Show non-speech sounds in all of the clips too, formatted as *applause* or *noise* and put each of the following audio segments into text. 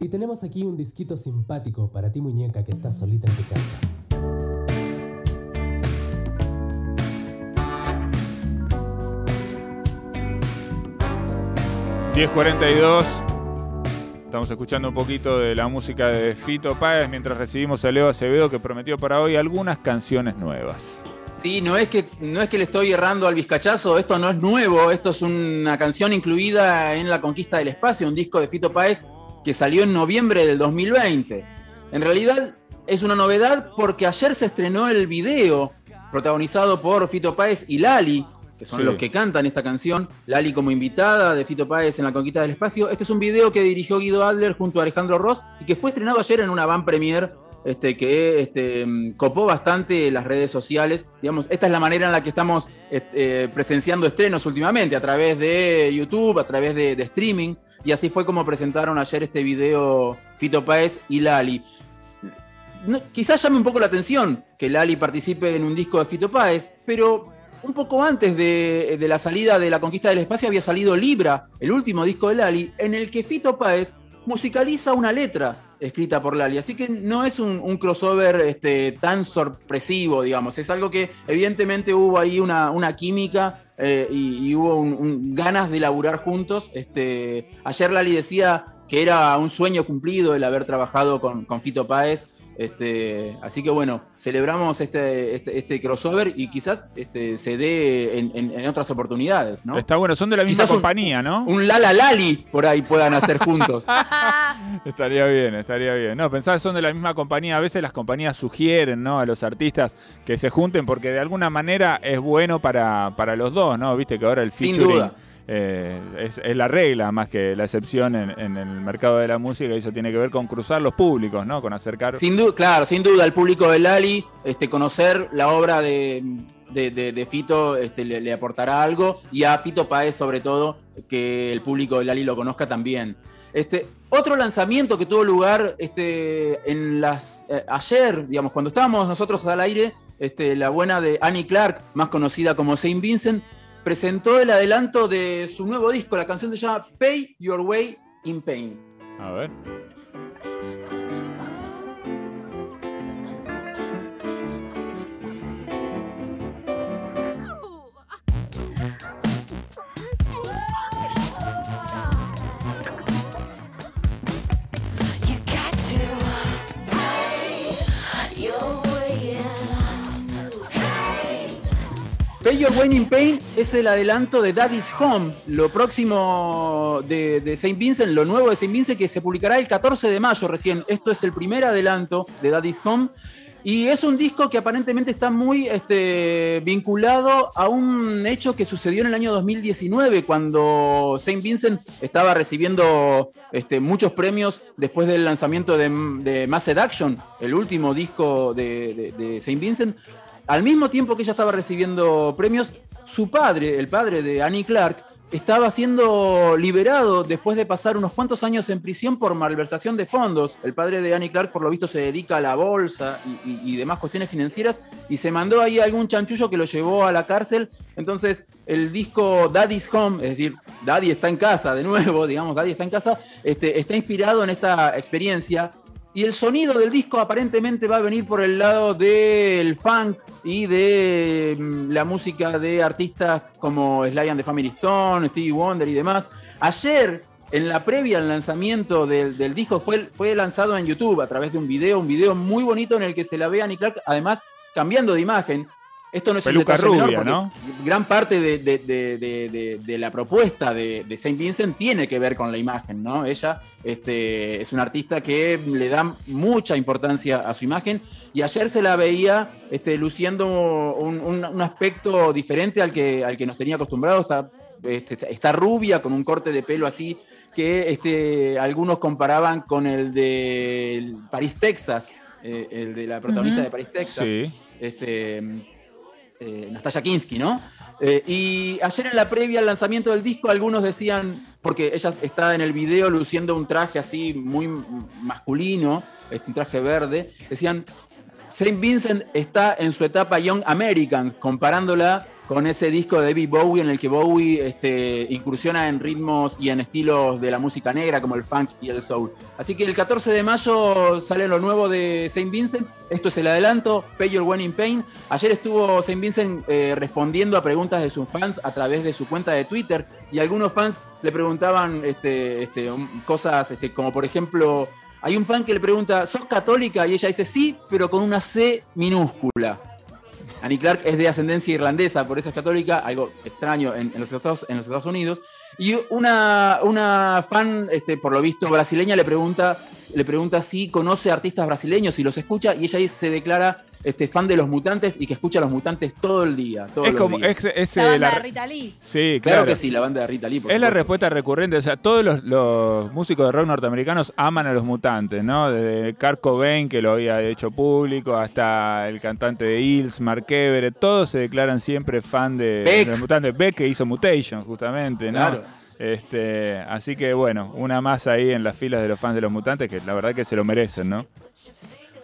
Y tenemos aquí un disquito simpático para ti muñeca que estás solita en tu casa. 10.42. Estamos escuchando un poquito de la música de Fito Páez mientras recibimos a Leo Acevedo que prometió para hoy algunas canciones nuevas. Sí, no es que no es que le estoy errando al vizcachazo, esto no es nuevo, esto es una canción incluida en La Conquista del Espacio, un disco de Fito Páez que salió en noviembre del 2020. En realidad es una novedad porque ayer se estrenó el video protagonizado por Fito Páez y Lali, que son los que cantan esta canción, Lali como invitada de Fito Páez en La Conquista del Espacio. Este es un video que dirigió Guido Adler junto a Alejandro Ross y que fue estrenado ayer en una van premier este, que este, copó bastante las redes sociales. Digamos, esta es la manera en la que estamos este, presenciando estrenos últimamente, a través de YouTube, a través de, streaming. Y así fue como presentaron ayer este video Fito Páez y Lali. quizás llame un poco la atención que Lali participe en un disco de Fito Páez, pero un poco antes de, la salida de la conquista del espacio había salido Libra, el último disco de Lali, en el que Fito Páez musicaliza una letra escrita por Lali. Así que no es un, crossover este, tan sorpresivo, digamos. Es algo que evidentemente hubo ahí una, química eh, y, hubo ganas de laburar juntos. Este, ayer Lali decía que era un sueño cumplido el haber trabajado con, con Fito Páez. Este, así que bueno, celebramos este, este, este crossover y quizás este, se dé en, otras oportunidades, ¿no? Está bueno, son de la misma compañía, ¿no? Un Lala Lali por ahí puedan hacer juntos. *laughs* estaría bien, estaría bien. No, pensaba que son de la misma compañía. A veces las compañías sugieren, ¿no? A los artistas que se junten porque de alguna manera es bueno para, para los dos, ¿no? Viste que ahora el featuring... Sin duda eh, es, la regla más que la excepción en, el mercado de la música y eso tiene que ver con cruzar los públicos, ¿no? Con acercar... Sin duda, claro, sin duda, el público de Lali, este, conocer la obra de, de, Fito este, le, aportará algo y a Fito Paez sobre todo, que el público de Lali lo conozca también. Este, otro lanzamiento que tuvo lugar este, en las, eh, ayer, digamos, cuando estábamos nosotros al aire, este, la buena de Annie Clark, más conocida como Saint Vincent, presentó el adelanto de su nuevo disco. La canción se llama Pay Your Way in Pain. A ver. Pay Your in Pain es el adelanto de Daddy's Home, lo próximo de, de Saint Vincent, lo nuevo de Saint Vincent que se publicará el 14 de mayo recién. Esto es el primer adelanto de Daddy's Home. Y es un disco que aparentemente está muy este, vinculado a un hecho que sucedió en el año 2019, cuando Saint Vincent estaba recibiendo este, muchos premios después del lanzamiento de, de Mass Seduction, el último disco de, de Saint Vincent al mismo tiempo que ella estaba recibiendo premios, su padre, el padre de Annie Clark, estaba siendo liberado después de pasar unos cuantos años en prisión por malversación de fondos. El padre de Annie Clark, por lo visto, se dedica a la bolsa y, demás cuestiones financieras y se mandó ahí algún chanchullo que lo llevó a la cárcel. Entonces, el disco Daddy's Home, es decir, Daddy está en casa, de nuevo, *laughs* digamos, Daddy está en casa, este, está inspirado en esta experiencia y el sonido del disco aparentemente va a venir por el lado del funk y de mm, la música de artistas como Sly and the Family Stone, Stevie Wonder y demás. Ayer, en la previa al lanzamiento del, disco, fue, lanzado en YouTube a través de un video, un video muy bonito en el que se la ve a Nick Clark, además cambiando de imagen. Esto no es Peluca un rubia, ¿no? Gran parte de, la propuesta de, Saint Vincent tiene que ver con la imagen, ¿no? Ella este, es una artista que le da mucha importancia a su imagen y ayer se la veía este, luciendo un, aspecto diferente al que, al que nos tenía acostumbrado. Está, este, está rubia, con un corte de pelo así que este, algunos comparaban con el de París, Texas, eh, el de la protagonista de París, Texas. Sí. Este, eh, Nastya Kinsky, ¿no? Eh, y ayer en la previa al lanzamiento del disco, algunos decían, porque ella está en el video luciendo un traje así muy masculino, este, un traje verde, decían, Saint Vincent está en su etapa Young Americans, comparándola con ese disco de David Bowie en el que Bowie este, incursiona en ritmos y en estilos de la música negra como el funk y el soul. Así que el 14 de mayo sale lo nuevo de Saint Vincent. Esto es el adelanto, Pay Your One in Pain. Ayer estuvo Saint Vincent eh, respondiendo a preguntas de sus fans a través de su cuenta de Twitter y algunos fans le preguntaban este, este, cosas como por ejemplo... Hay un fan que le pregunta, ¿sos católica? Y ella dice, sí, pero con una C minúscula. Annie Clark es de ascendencia irlandesa, por eso es católica, algo extraño en, los, Estados, Unidos. Y una, fan, este, por lo visto, brasileña le pregunta, le pregunta si conoce artistas brasileños y los escucha, y ella se declara este, fan de los mutantes y que escucha a los mutantes todo el día. es como la banda de Rita Lee. Sí, claro. que sí, la banda de Rita Lee. es la respuesta recurrente. O sea, todos los, músicos de rock norteamericanos aman a los mutantes, ¿no? Desde Kurt Cobain, que lo había hecho público, hasta el cantante de Hills, Mark Everett, todos se declaran siempre fan de, los mutantes. Beck, que hizo Mutation, justamente, ¿no? Claro. Este, así que bueno, una más ahí en las filas de los fans de los mutantes que la verdad que se lo merecen, ¿no?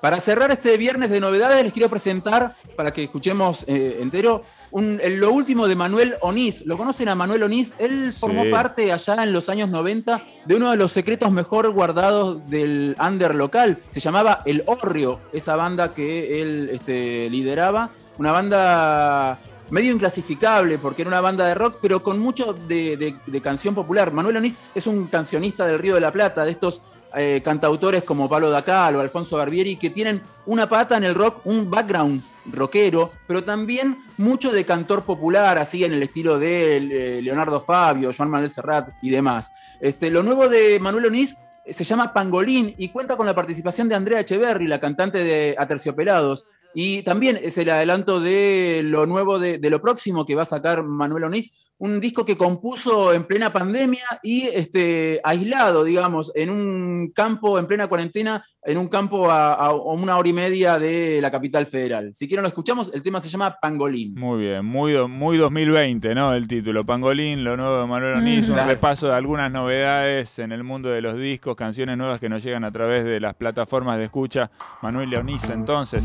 Para cerrar este viernes de novedades, les quiero presentar, para que escuchemos eh, entero, lo último de Manuel Onís. ¿Lo conocen a Manuel Onís? Él formó parte allá en los años 90 de uno de los secretos mejor guardados del under local. Se llamaba El Orrio, esa banda que él este, lideraba. Una banda medio inclasificable porque era una banda de rock, pero con mucho de, de canción popular. Manuel Onís es un cancionista del Río de la Plata, de estos eh, cantautores como Pablo Dacal o Alfonso Barbieri que tienen una pata en el rock, un background rockero, pero también mucho de cantor popular, así en el estilo de eh, Leonardo Fabio, Joan Manuel Serrat y demás. Este, lo nuevo de Manuel Onís eh, se llama Pangolín y cuenta con la participación de Andrea Echeverry, la cantante de Aterciopelados. Y también es el adelanto de lo nuevo de, de lo próximo que va a sacar Manuel Onís, un disco que compuso en plena pandemia y este, aislado, digamos, en un campo, en plena cuarentena, en un campo a, una hora y media de la capital federal. Si quieren lo escuchamos, el tema se llama Pangolín. Muy bien, muy, muy 2020, ¿no? El título, Pangolín, lo nuevo de Manuel Onís, un repaso de algunas novedades en el mundo de los discos, canciones nuevas que nos llegan a través de las plataformas de escucha. Manuel Leonís, entonces,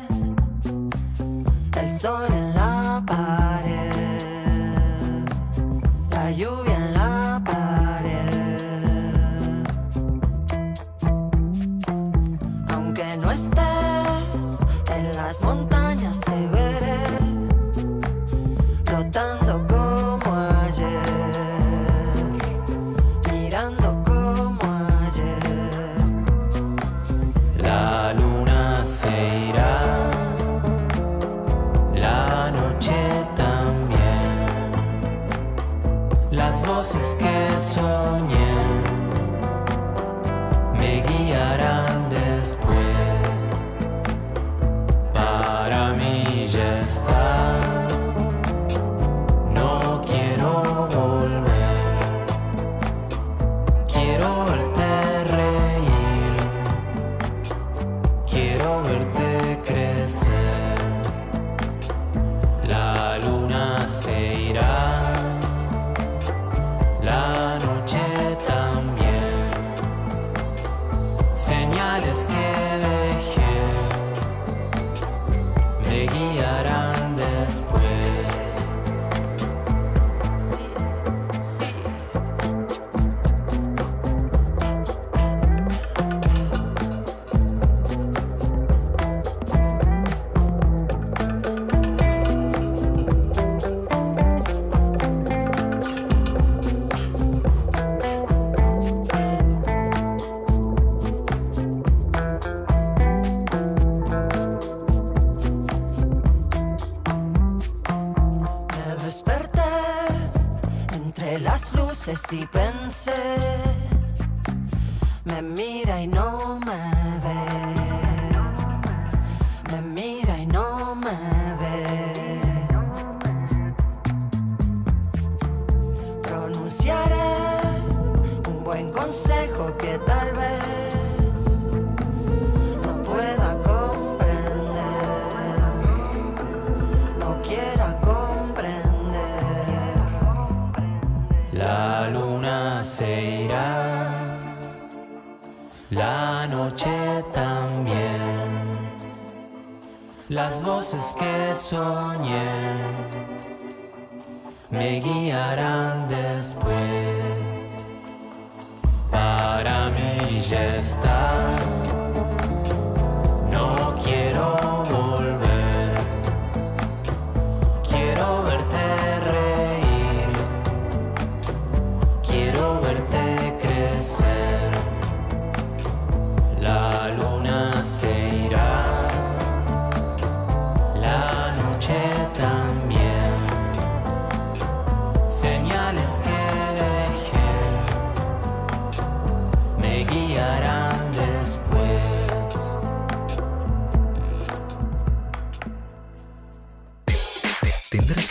el sol en la pared, la lluvia en la pared. Aunque no estés en las montañas, te veré flotando. Si pensé, me mira y no la noche también. Las voces que soñé me guiarán después. Para mí ya está.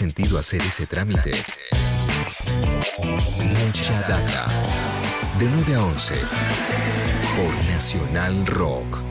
Sentido hacer ese trámite? Mucha data. De 9 a 11. Por Nacional Rock.